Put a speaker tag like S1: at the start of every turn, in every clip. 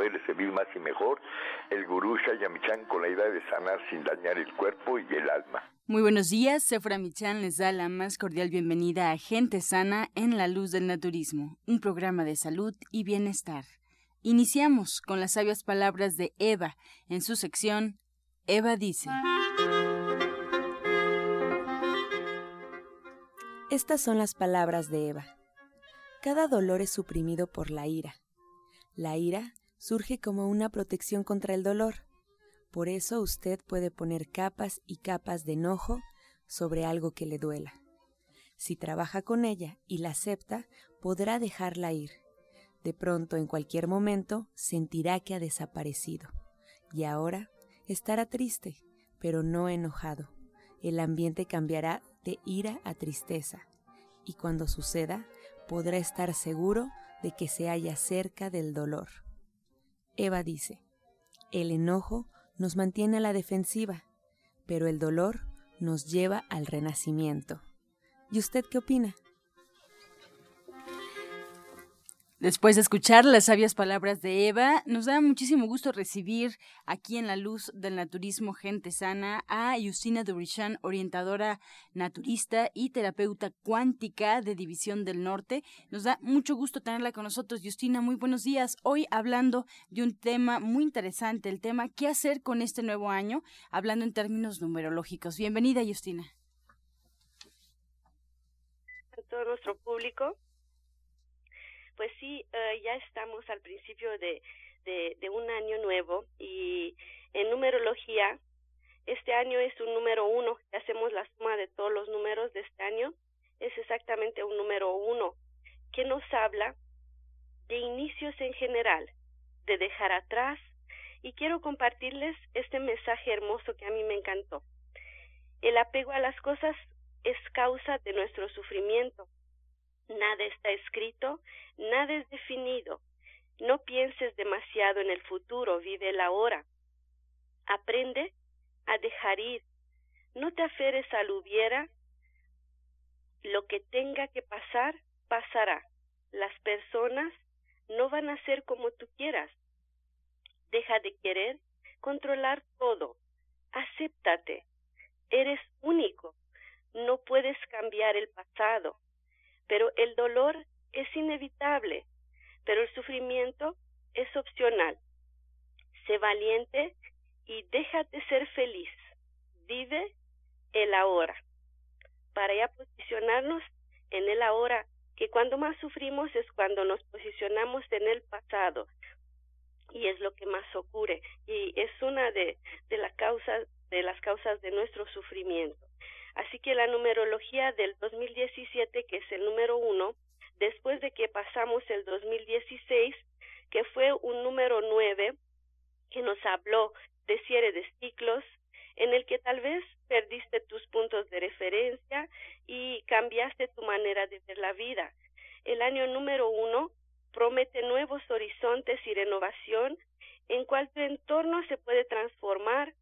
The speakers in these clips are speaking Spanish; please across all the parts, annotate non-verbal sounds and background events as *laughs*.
S1: el afán de poder servir más y mejor, el gurú Shayamichan con la idea de sanar sin dañar el cuerpo y el alma.
S2: Muy buenos días, Sefra Michan les da la más cordial bienvenida a Gente Sana en la Luz del Naturismo, un programa de salud y bienestar. Iniciamos con las sabias palabras de Eva en su sección Eva dice.
S3: Estas son las palabras de Eva. Cada dolor es suprimido por la ira. La ira surge como una protección contra el dolor. Por eso usted puede poner capas y capas de enojo sobre algo que le duela. Si trabaja con ella y la acepta, podrá dejarla ir. De pronto, en cualquier momento, sentirá que ha desaparecido. Y ahora estará triste, pero no enojado. El ambiente cambiará de ira a tristeza. Y cuando suceda, podrá estar seguro de que se halla cerca del dolor. Eva dice, el enojo nos mantiene a la defensiva, pero el dolor nos lleva al renacimiento. ¿Y usted qué opina?
S2: Después de escuchar las sabias palabras de Eva, nos da muchísimo gusto recibir aquí en la luz del naturismo Gente Sana a Justina Durishan, orientadora naturista y terapeuta cuántica de División del Norte. Nos da mucho gusto tenerla con nosotros. Justina, muy buenos días. Hoy hablando de un tema muy interesante, el tema ¿qué hacer con este nuevo año? Hablando en términos numerológicos. Bienvenida, Justina.
S4: A todo nuestro público pues sí, uh, ya estamos al principio de, de, de, un año nuevo y en numerología, este año es un número uno, hacemos la suma de todos los números de este año, es exactamente un número uno, que nos habla de inicios en general, de dejar atrás, y quiero compartirles este mensaje hermoso que a mí me encantó. El apego a las cosas es causa de nuestro sufrimiento. Nada está escrito, nada es definido. No pienses demasiado en el futuro, vive el ahora. Aprende a dejar ir. No te aferres al hubiera. Lo que tenga que pasar, pasará. Las personas no van a ser como tú quieras. Deja de querer controlar todo. Acéptate. Eres único. No puedes cambiar el pasado pero el dolor es inevitable, pero el sufrimiento es opcional. Sé valiente y déjate ser feliz. Vive el ahora. Para ya posicionarnos en el ahora, que cuando más sufrimos es cuando nos posicionamos en el pasado. Y es lo que más ocurre. Y es una de, de, la de las causas de nuestro sufrimiento. Así que la numerología del 2017, que es el número uno, después de que pasamos el 2016, que fue un número nueve, que nos habló de cierre de ciclos, en el que tal vez perdiste tus puntos de referencia y cambiaste tu manera de ver la vida. El año número uno promete nuevos horizontes y renovación en cual tu entorno se puede transformar,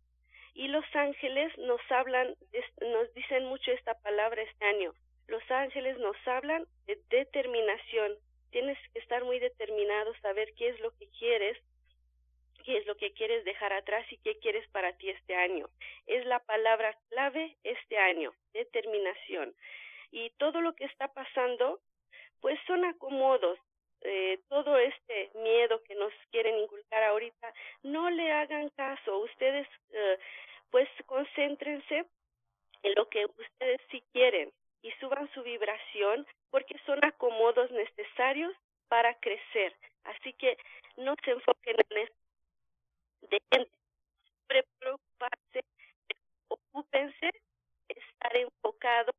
S4: y los ángeles nos hablan, nos dicen mucho esta palabra este año. Los ángeles nos hablan de determinación. Tienes que estar muy determinado, saber qué es lo que quieres, qué es lo que quieres dejar atrás y qué quieres para ti este año. Es la palabra clave este año, determinación. Y todo lo que está pasando, pues son acomodos, eh, todo este miedo que nos quieren inculcar ahorita, no le hagan caso. Ustedes, eh, pues, concéntrense en lo que ustedes sí quieren y suban su vibración porque son acomodos necesarios para crecer. Así que no se enfoquen en eso. Dejen de preocuparse, ocúpense, estar enfocados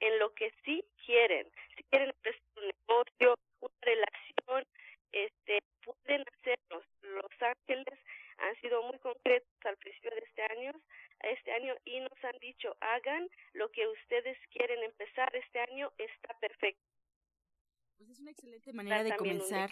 S4: en lo que sí quieren. Si quieren empezar un negocio, una relación, este, pueden hacerlo. Los ángeles han sido muy concretos al principio de este año, este año y nos han dicho hagan lo que ustedes quieren empezar este año está perfecto.
S2: Pues es una excelente manera de comenzar.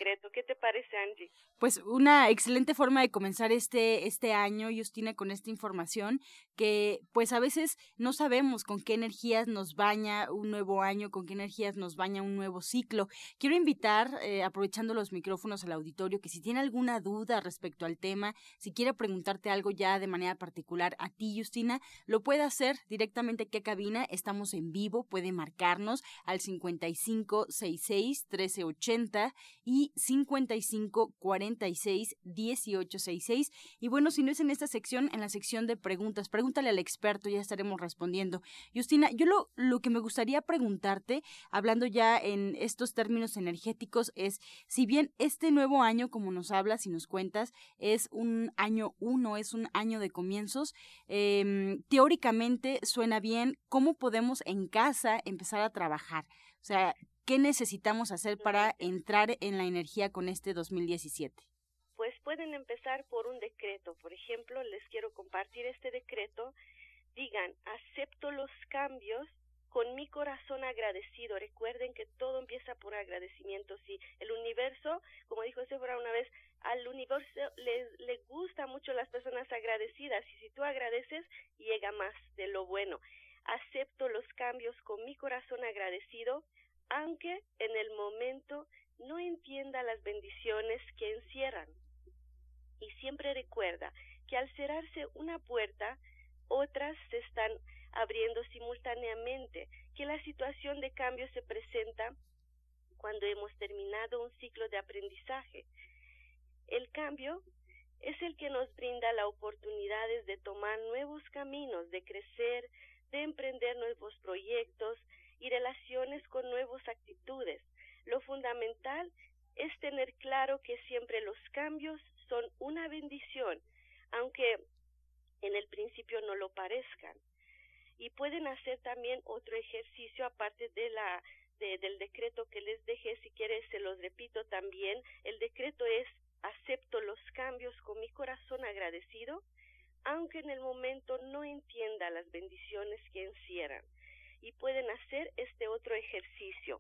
S4: ¿Qué te parece, Angie?
S2: Pues una excelente forma de comenzar este, este año, Justina, con esta información que pues a veces no sabemos con qué energías nos baña un nuevo año, con qué energías nos baña un nuevo ciclo. Quiero invitar, eh, aprovechando los micrófonos al auditorio, que si tiene alguna duda respecto al tema, si quiere preguntarte algo ya de manera particular a ti, Justina, lo puede hacer directamente aquí a cabina. Estamos en vivo, puede marcarnos al 5566 1380 y 55 46 1866. Y bueno, si no es en esta sección, en la sección de preguntas, pregúntale al experto, ya estaremos respondiendo. Justina, yo lo, lo que me gustaría preguntarte, hablando ya en estos términos energéticos, es si bien este nuevo año, como nos hablas y nos cuentas, es un año uno, es un año de comienzos, em, teóricamente suena bien, ¿cómo podemos en casa empezar a trabajar? O sea, ¿Qué necesitamos hacer para entrar en la energía con este 2017?
S4: Pues pueden empezar por un decreto. Por ejemplo, les quiero compartir este decreto. Digan, acepto los cambios con mi corazón agradecido. Recuerden que todo empieza por agradecimiento. Si el universo, como dijo Sephora una vez, al universo le, le gusta mucho las personas agradecidas y si tú agradeces, llega más de lo bueno. Acepto los cambios con mi corazón agradecido aunque en el momento no entienda las bendiciones que encierran. Y siempre recuerda que al cerrarse una puerta, otras se están abriendo simultáneamente, que la situación de cambio se presenta cuando hemos terminado un ciclo de aprendizaje. El cambio es el que nos brinda la oportunidades de tomar nuevos caminos, de crecer, de emprender nuevos proyectos, y relaciones con nuevas actitudes. Lo fundamental es tener claro que siempre los cambios son una bendición, aunque en el principio no lo parezcan. Y pueden hacer también otro ejercicio aparte de la del decreto que les dejé, si quieres se los repito también. El decreto es acepto los cambios con mi corazón agradecido, aunque en el momento no entienda las bendiciones que encierran y pueden hacer este otro ejercicio.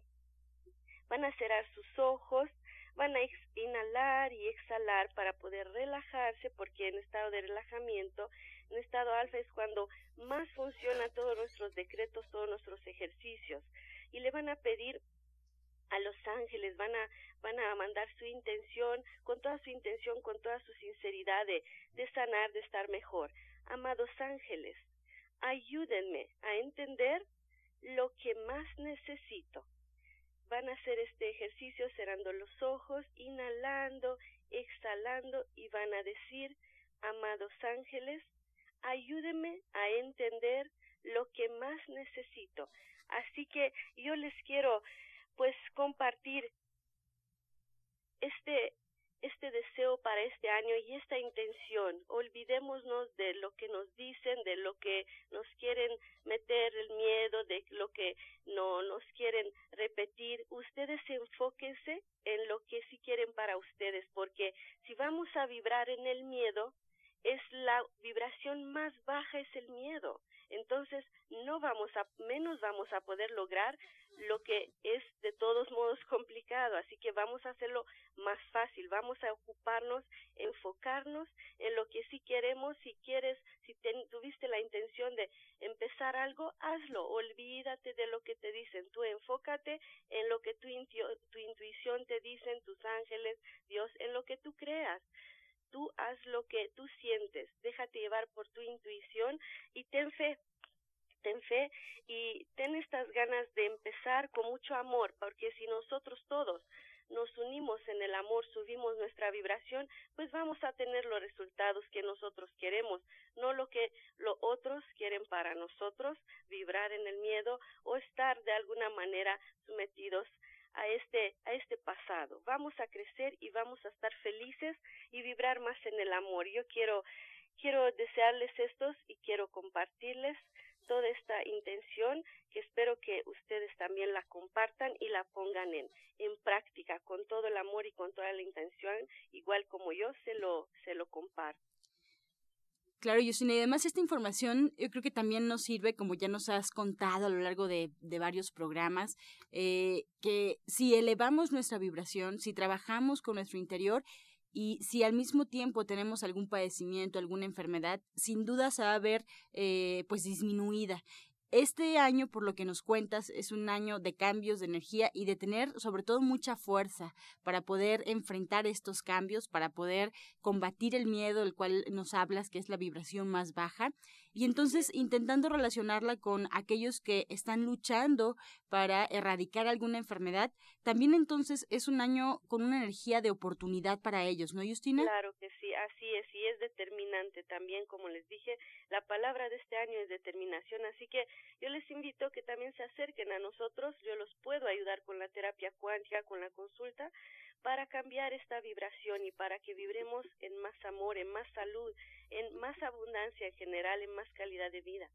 S4: Van a cerrar sus ojos, van a inhalar y exhalar para poder relajarse porque en estado de relajamiento, en estado alfa es cuando más funcionan todos nuestros decretos, todos nuestros ejercicios y le van a pedir a los ángeles, van a, van a mandar su intención, con toda su intención, con toda su sinceridad de, de sanar, de estar mejor. Amados ángeles, ayúdenme a entender lo que más necesito. Van a hacer este ejercicio cerrando los ojos, inhalando, exhalando y van a decir, amados ángeles, ayúdenme a entender lo que más necesito. Así que yo les quiero pues compartir este este deseo para este año y esta intención. Olvidémonos de lo que nos dicen, de lo que nos quieren meter el miedo, de lo que no nos quieren repetir. Ustedes enfóquense en lo que sí quieren para ustedes, porque si vamos a vibrar en el miedo, es la vibración más baja es el miedo. Entonces, no vamos a menos vamos a poder lograr lo que es de todos modos *laughs* complicado, así que vamos a hacerlo más fácil, vamos a ocuparnos, enfocarnos en lo que sí queremos, si quieres, si tuviste la intención de empezar algo, hazlo, olvídate de lo que te dicen, tú enfócate en lo que tu, tu intuición te dicen, tus ángeles, Dios, en lo que tú creas. Tú haz lo que tú sientes, déjate llevar por tu intuición y ten fe, ten fe y ten estas ganas de empezar con mucho amor, porque si nosotros todos nos unimos en el amor, subimos nuestra vibración, pues vamos a tener los resultados que nosotros queremos, no lo que los otros quieren para nosotros, vibrar en el miedo o estar de alguna manera sometidos a este, a este pasado. Vamos a crecer y vamos a estar felices y vibrar más en el amor. Yo quiero, quiero desearles estos y quiero compartirles toda esta intención que espero que ustedes también la compartan y la pongan en, en práctica con todo el amor y con toda la intención, igual como yo se lo, se lo comparto.
S2: Claro, Justina, y además esta información yo creo que también nos sirve, como ya nos has contado a lo largo de, de varios programas, eh, que si elevamos nuestra vibración, si trabajamos con nuestro interior, y si al mismo tiempo tenemos algún padecimiento, alguna enfermedad, sin duda se va a ver eh, pues disminuida. Este año, por lo que nos cuentas, es un año de cambios de energía y de tener sobre todo mucha fuerza para poder enfrentar estos cambios, para poder combatir el miedo del cual nos hablas, que es la vibración más baja, y entonces intentando relacionarla con aquellos que están luchando para erradicar alguna enfermedad, también entonces es un año con una energía de oportunidad para ellos, ¿no, Justina?
S4: Claro que sí, así es, y es determinante también, como les dije, la palabra de este año es determinación, así que yo les invito que también se acerquen a nosotros, yo los puedo ayudar con la terapia cuántica, con la consulta, para cambiar esta vibración y para que vibremos en más amor, en más salud, en más abundancia en general, en más calidad de vida.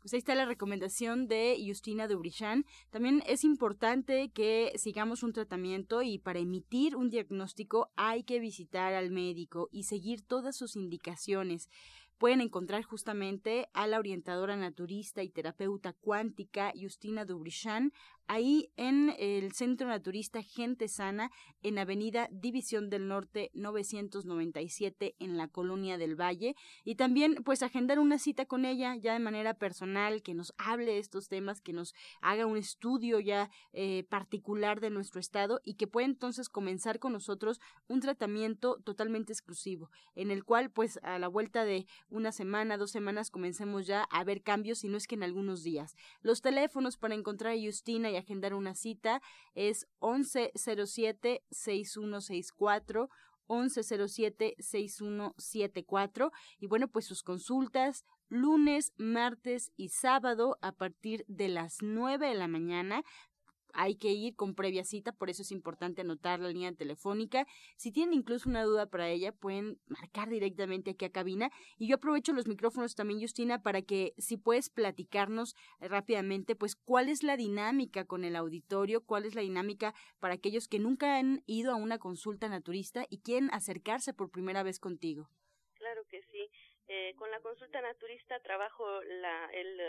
S2: Pues ahí está la recomendación de Justina Dubrichan. También es importante que sigamos un tratamiento y para emitir un diagnóstico hay que visitar al médico y seguir todas sus indicaciones pueden encontrar justamente a la orientadora naturista y terapeuta cuántica Justina Dubrichan ahí en el Centro Naturista Gente Sana en Avenida División del Norte 997 en la Colonia del Valle. Y también pues agendar una cita con ella ya de manera personal que nos hable de estos temas que nos haga un estudio ya eh, particular de nuestro estado y que pueda entonces comenzar con nosotros un tratamiento totalmente exclusivo en el cual pues a la vuelta de una semana dos semanas comencemos ya a ver cambios si no es que en algunos días. Los teléfonos para encontrar a Justina agendar una cita es 1107-6164. 1107-6174 y bueno pues sus consultas lunes, martes y sábado a partir de las 9 de la mañana hay que ir con previa cita, por eso es importante anotar la línea telefónica. Si tienen incluso una duda para ella, pueden marcar directamente aquí a cabina. Y yo aprovecho los micrófonos también, Justina, para que si puedes platicarnos rápidamente, pues cuál es la dinámica con el auditorio, cuál es la dinámica para aquellos que nunca han ido a una consulta naturista y quieren acercarse por primera vez contigo.
S4: Claro que sí. Eh, con la consulta naturista trabajo la, el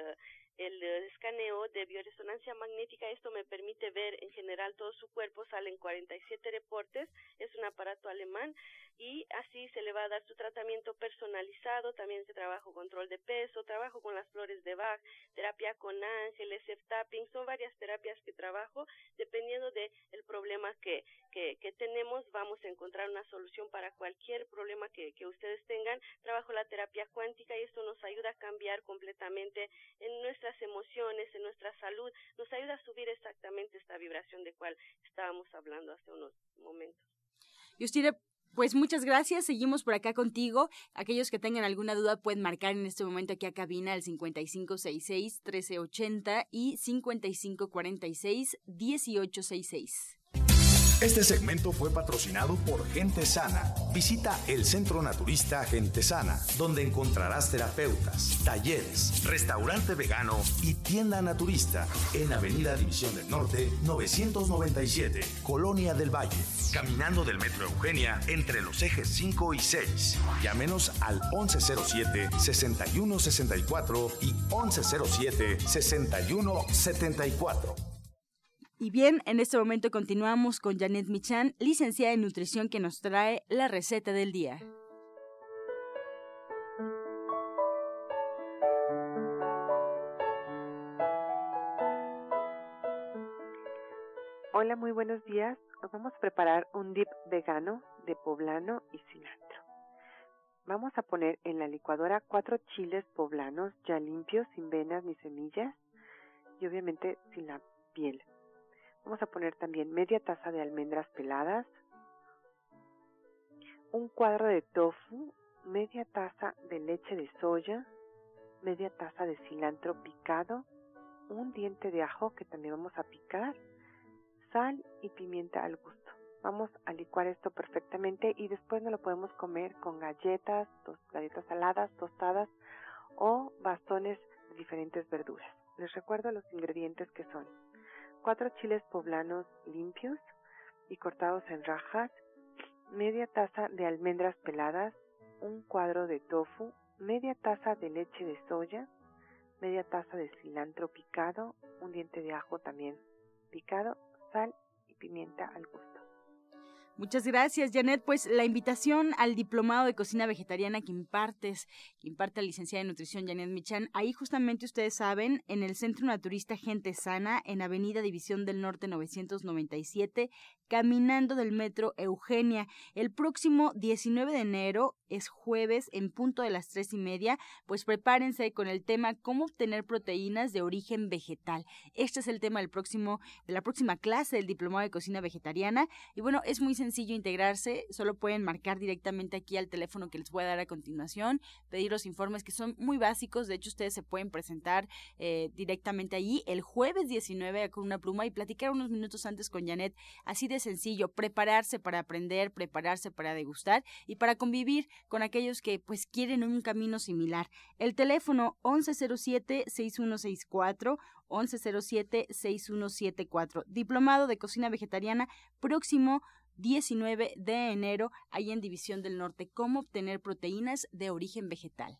S4: el escaneo de bioresonancia magnética. Esto me permite ver en general todo su cuerpo. Salen 47 reportes. Es un aparato alemán y así se le va a dar su tratamiento personalizado. También se trabajo control de peso, trabajo con las flores de Bach, terapia con ángeles, tapping. Son varias terapias que trabajo dependiendo de el problema que, que, que tenemos. Vamos a encontrar una solución para cualquier problema que, que ustedes tengan. Trabajo la terapia cuántica y esto nos ayuda a cambiar completamente en nuestra emociones, en nuestra salud, nos ayuda a subir exactamente esta vibración de cual estábamos hablando hace unos momentos.
S2: Justina, pues muchas gracias, seguimos por acá contigo. Aquellos que tengan alguna duda pueden marcar en este momento aquí a cabina el 5566-1380 y 5546-1866.
S5: Este segmento fue patrocinado por Gente Sana. Visita el Centro Naturista Gente Sana, donde encontrarás terapeutas, talleres, restaurante vegano y tienda naturista en Avenida División del Norte 997, Colonia del Valle, caminando del Metro Eugenia entre los ejes 5 y 6. Llámenos al 1107-6164 y 1107-6174.
S2: Y bien, en este momento continuamos con Janet Michan, licenciada en nutrición, que nos trae la receta del día.
S6: Hola, muy buenos días. Nos vamos a preparar un dip vegano de poblano y cilantro. Vamos a poner en la licuadora cuatro chiles poblanos ya limpios, sin venas ni semillas y obviamente sin la piel. Vamos a poner también media taza de almendras peladas, un cuadro de tofu, media taza de leche de soya, media taza de cilantro picado, un diente de ajo que también vamos a picar, sal y pimienta al gusto. Vamos a licuar esto perfectamente y después no lo podemos comer con galletas, galletas saladas, tostadas o bastones de diferentes verduras. Les recuerdo los ingredientes que son cuatro chiles poblanos limpios y cortados en rajas, media taza de almendras peladas, un cuadro de tofu, media taza de leche de soya, media taza de cilantro picado, un diente de ajo también picado, sal y pimienta al gusto.
S2: Muchas gracias, Janet. Pues la invitación al diplomado de cocina vegetariana que impartes, que imparte la licenciada de nutrición Janet Michan, ahí justamente ustedes saben, en el Centro Naturista Gente Sana, en Avenida División del Norte 997, caminando del metro Eugenia. El próximo 19 de enero es jueves en punto de las tres y media, pues prepárense con el tema cómo obtener proteínas de origen vegetal. Este es el tema del próximo, de la próxima clase del diplomado de cocina vegetariana. Y bueno, es muy sencillo integrarse, solo pueden marcar directamente aquí al teléfono que les voy a dar a continuación, pedir los informes que son muy básicos, de hecho ustedes se pueden presentar eh, directamente allí el jueves 19 con una pluma y platicar unos minutos antes con Janet, así de sencillo, prepararse para aprender, prepararse para degustar y para convivir con aquellos que pues quieren un camino similar. El teléfono 1107-6164, 1107-6174, diplomado de cocina vegetariana, próximo 19 de enero, ahí en División del Norte, cómo obtener proteínas de origen vegetal.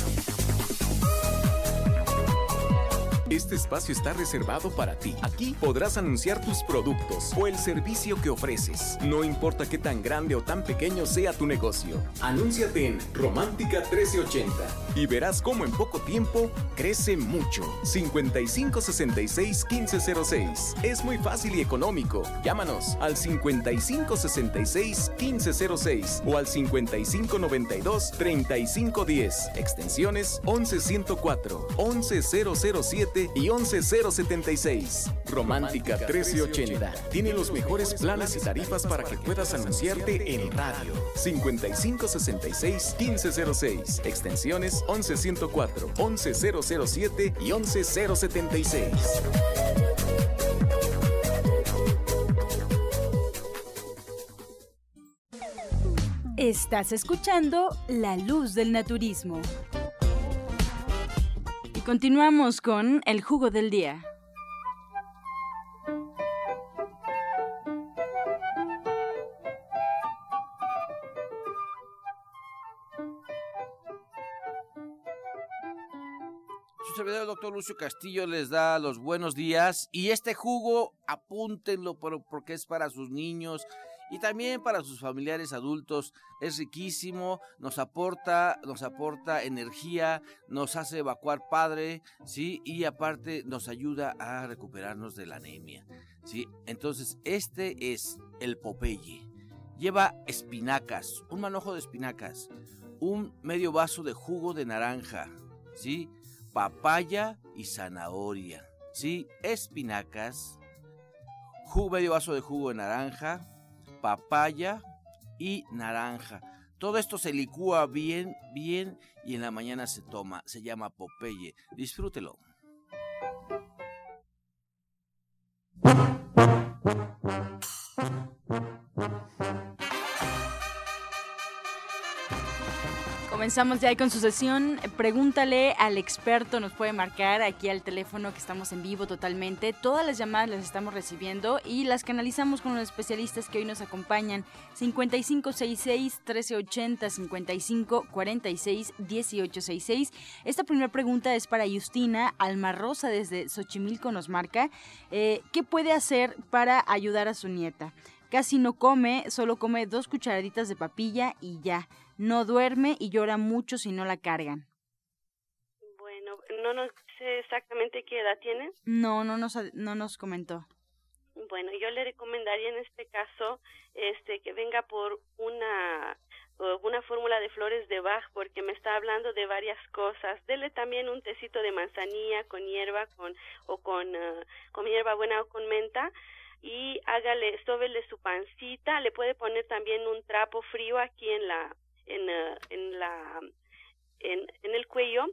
S7: Este espacio está reservado para ti. Aquí podrás anunciar tus productos o el servicio que ofreces. No importa qué tan grande o tan pequeño sea tu negocio. Anúnciate en Romántica 1380 y verás cómo en poco tiempo crece mucho. 5566 1506. Es muy fácil y económico. Llámanos al 5566 1506 o al 5592 3510. Extensiones 11104, 11007 y 11076. Romántica 1380. Tiene los mejores planes y tarifas para que puedas anunciarte en radio. 5566 1506. Extensiones 11104, 11007 y 11076.
S8: Estás escuchando La Luz del Naturismo
S2: continuamos con el jugo del día.
S9: Su servidor, el doctor Lucio Castillo, les da los buenos días. Y este jugo, apúntenlo porque es para sus niños, y también para sus familiares adultos es riquísimo, nos aporta, nos aporta energía, nos hace evacuar padre, ¿sí? Y aparte nos ayuda a recuperarnos de la anemia, ¿sí? Entonces, este es el Popeye. Lleva espinacas, un manojo de espinacas, un medio vaso de jugo de naranja, ¿sí? Papaya y zanahoria, ¿sí? Espinacas, medio vaso de jugo de naranja, papaya y naranja. Todo esto se licúa bien, bien y en la mañana se toma. Se llama Popeye. Disfrútelo.
S2: Comenzamos ya con su sesión. Pregúntale al experto, nos puede marcar aquí al teléfono que estamos en vivo totalmente. Todas las llamadas las estamos recibiendo y las canalizamos con los especialistas que hoy nos acompañan. 5566-1380, 5546-1866. Esta primera pregunta es para Justina Almarrosa desde Xochimilco, nos marca. Eh, ¿Qué puede hacer para ayudar a su nieta? Casi no come, solo come dos cucharaditas de papilla y ya no duerme y llora mucho si no la cargan.
S4: Bueno, no nos sé exactamente qué edad tiene.
S2: No, no nos, no nos comentó.
S4: Bueno, yo le recomendaría en este caso este que venga por una una fórmula de flores de Bach porque me está hablando de varias cosas. Dele también un tecito de manzanilla con hierba con o con uh, con hierba buena o con menta y hágale sóbele su pancita, le puede poner también un trapo frío aquí en la en, uh, en la en, en el cuello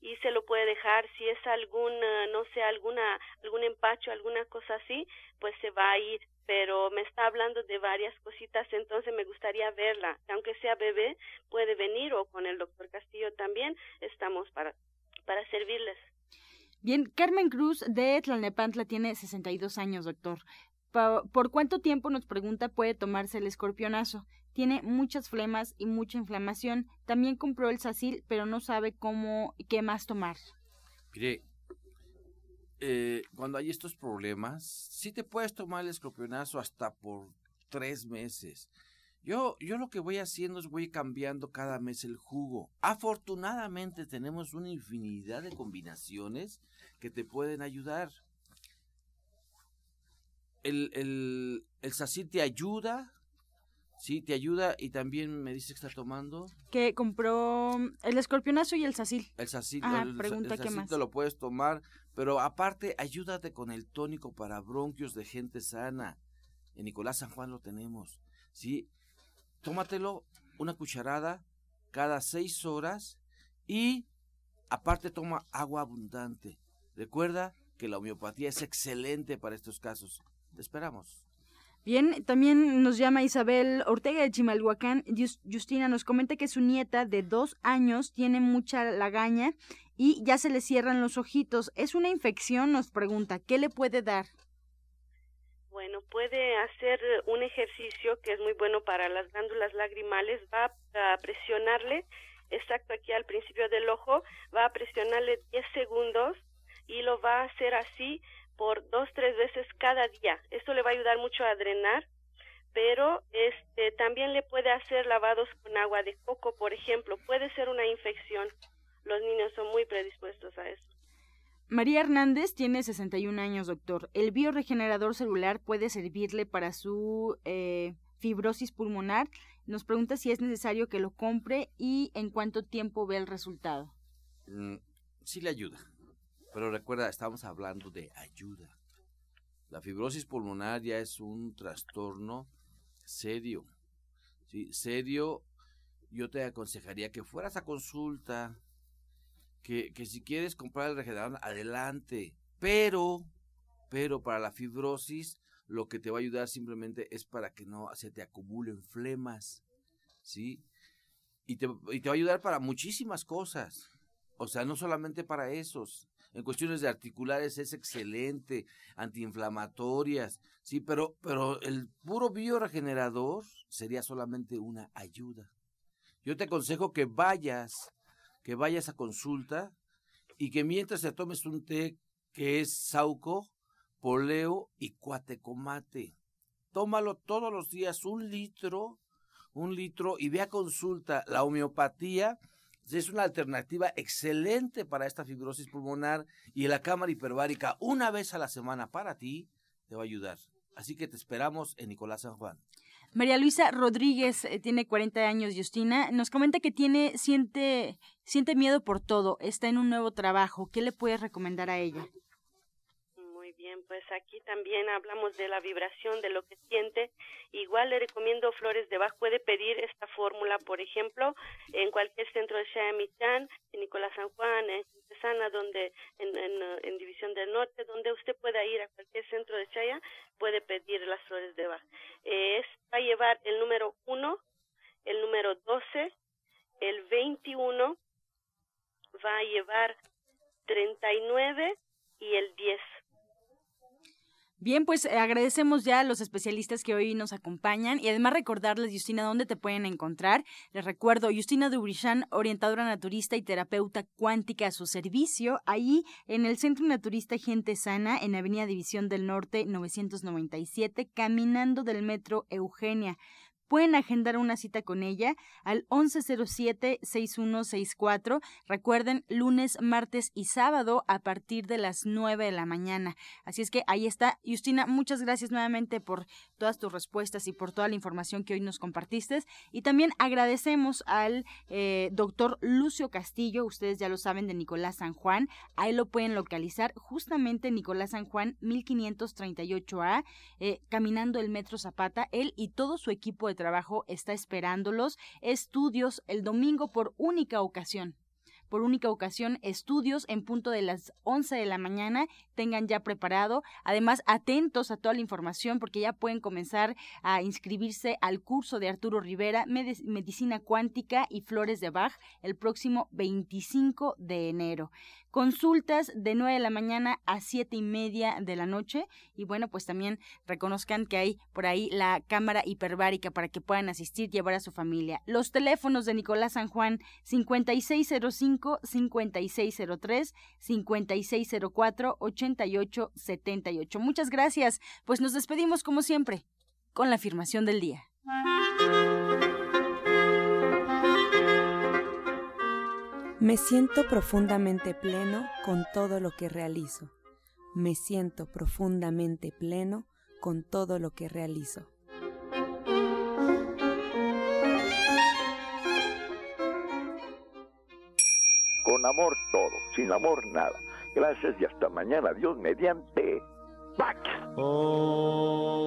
S4: y se lo puede dejar. Si es algún no sé alguna algún empacho alguna cosa así pues se va a ir. Pero me está hablando de varias cositas entonces me gustaría verla. Aunque sea bebé puede venir o con el doctor Castillo también estamos para para servirles.
S2: Bien, Carmen Cruz de Tlalnepantla tiene 62 años, doctor. ¿Por cuánto tiempo, nos pregunta, puede tomarse el escorpionazo? Tiene muchas flemas y mucha inflamación. También compró el sacil, pero no sabe cómo, qué más tomar.
S9: Mire, eh, cuando hay estos problemas, sí te puedes tomar el escorpionazo hasta por tres meses. Yo, yo lo que voy haciendo es voy cambiando cada mes el jugo. Afortunadamente tenemos una infinidad de combinaciones que te pueden ayudar. El, el, el te ayuda, sí, te ayuda y también me dice que está tomando.
S2: Que compró el escorpionazo y el sacil.
S9: El sacil,
S2: Ajá,
S9: el,
S2: pregunta
S9: el
S2: qué más.
S9: te lo puedes tomar, pero aparte ayúdate con el tónico para bronquios de gente sana. En Nicolás San Juan lo tenemos, sí. Tómatelo una cucharada cada seis horas y aparte toma agua abundante. Recuerda que la homeopatía es excelente para estos casos. Te esperamos.
S2: Bien, también nos llama Isabel Ortega de Chimalhuacán. Jus- Justina nos comenta que su nieta de dos años tiene mucha lagaña y ya se le cierran los ojitos. ¿Es una infección? Nos pregunta. ¿Qué le puede dar?
S4: Bueno, puede hacer un ejercicio que es muy bueno para las glándulas lagrimales. Va a presionarle, exacto aquí al principio del ojo, va a presionarle 10 segundos y lo va a hacer así por dos, tres veces cada día. Esto le va a ayudar mucho a drenar, pero este también le puede hacer lavados con agua de coco, por ejemplo. Puede ser una infección. Los niños son muy predispuestos a eso.
S2: María Hernández tiene 61 años, doctor. ¿El bioregenerador celular puede servirle para su eh, fibrosis pulmonar? Nos pregunta si es necesario que lo compre y en cuánto tiempo ve el resultado.
S9: Mm, sí le ayuda. Pero recuerda, estamos hablando de ayuda. La fibrosis pulmonar ya es un trastorno serio. Sí, serio. Yo te aconsejaría que fueras a consulta. Que, que si quieres comprar el regenerador, adelante. Pero, pero para la fibrosis, lo que te va a ayudar simplemente es para que no se te acumulen flemas. ¿Sí? Y te, y te va a ayudar para muchísimas cosas. O sea, no solamente para esos. En cuestiones de articulares es excelente, antiinflamatorias, sí, pero, pero el puro bioregenerador sería solamente una ayuda. Yo te aconsejo que vayas, que vayas a consulta y que mientras te tomes un té que es sauco, poleo y cuatecomate. Tómalo todos los días, un litro, un litro, y ve a consulta. La homeopatía es una alternativa excelente para esta fibrosis pulmonar y la cámara hiperbárica una vez a la semana para ti te va a ayudar. Así que te esperamos en Nicolás San Juan.
S2: María Luisa Rodríguez eh, tiene 40 años, Justina. Nos comenta que tiene, siente, siente miedo por todo. Está en un nuevo trabajo. ¿Qué le puedes recomendar a ella?
S4: Bien, pues aquí también hablamos de la vibración, de lo que siente. Igual le recomiendo Flores de Bach. Puede pedir esta fórmula, por ejemplo, en cualquier centro de Xayamitlán, en Nicolás San Juan, en Sana, donde en, División del Norte, donde usted pueda ir a cualquier centro de Chaya, puede pedir las Flores de Bach. Eh, es, va a llevar el número 1, el número 12, el 21, va a llevar 39 y el 10.
S2: Bien, pues eh, agradecemos ya a los especialistas que hoy nos acompañan y además recordarles, Justina, dónde te pueden encontrar. Les recuerdo, Justina Dubrichan, orientadora naturista y terapeuta cuántica a su servicio, ahí en el Centro Naturista Gente Sana, en Avenida División del Norte 997, caminando del Metro Eugenia. Pueden agendar una cita con ella al 1107-6164. Recuerden, lunes, martes y sábado a partir de las 9 de la mañana. Así es que ahí está. Justina, muchas gracias nuevamente por todas tus respuestas y por toda la información que hoy nos compartiste. Y también agradecemos al eh, doctor Lucio Castillo, ustedes ya lo saben, de Nicolás San Juan. Ahí lo pueden localizar justamente Nicolás San Juan 1538A, eh, caminando el Metro Zapata. Él y todo su equipo de trabajo está esperándolos. Estudios el domingo por única ocasión por única ocasión estudios en punto de las 11 de la mañana, tengan ya preparado. Además, atentos a toda la información porque ya pueden comenzar a inscribirse al curso de Arturo Rivera, Medicina Cuántica y Flores de Bach, el próximo 25 de enero. Consultas de 9 de la mañana a 7 y media de la noche. Y bueno, pues también reconozcan que hay por ahí la cámara hiperbárica para que puedan asistir, llevar a su familia. Los teléfonos de Nicolás San Juan 5605, 5603, 5604, 8878. Muchas gracias. Pues nos despedimos como siempre con la afirmación del día.
S3: Me siento profundamente pleno con todo lo que realizo. Me siento profundamente pleno con todo lo que realizo.
S1: Con amor todo, sin amor nada. Gracias y hasta mañana. Dios mediante. Pax. Oh.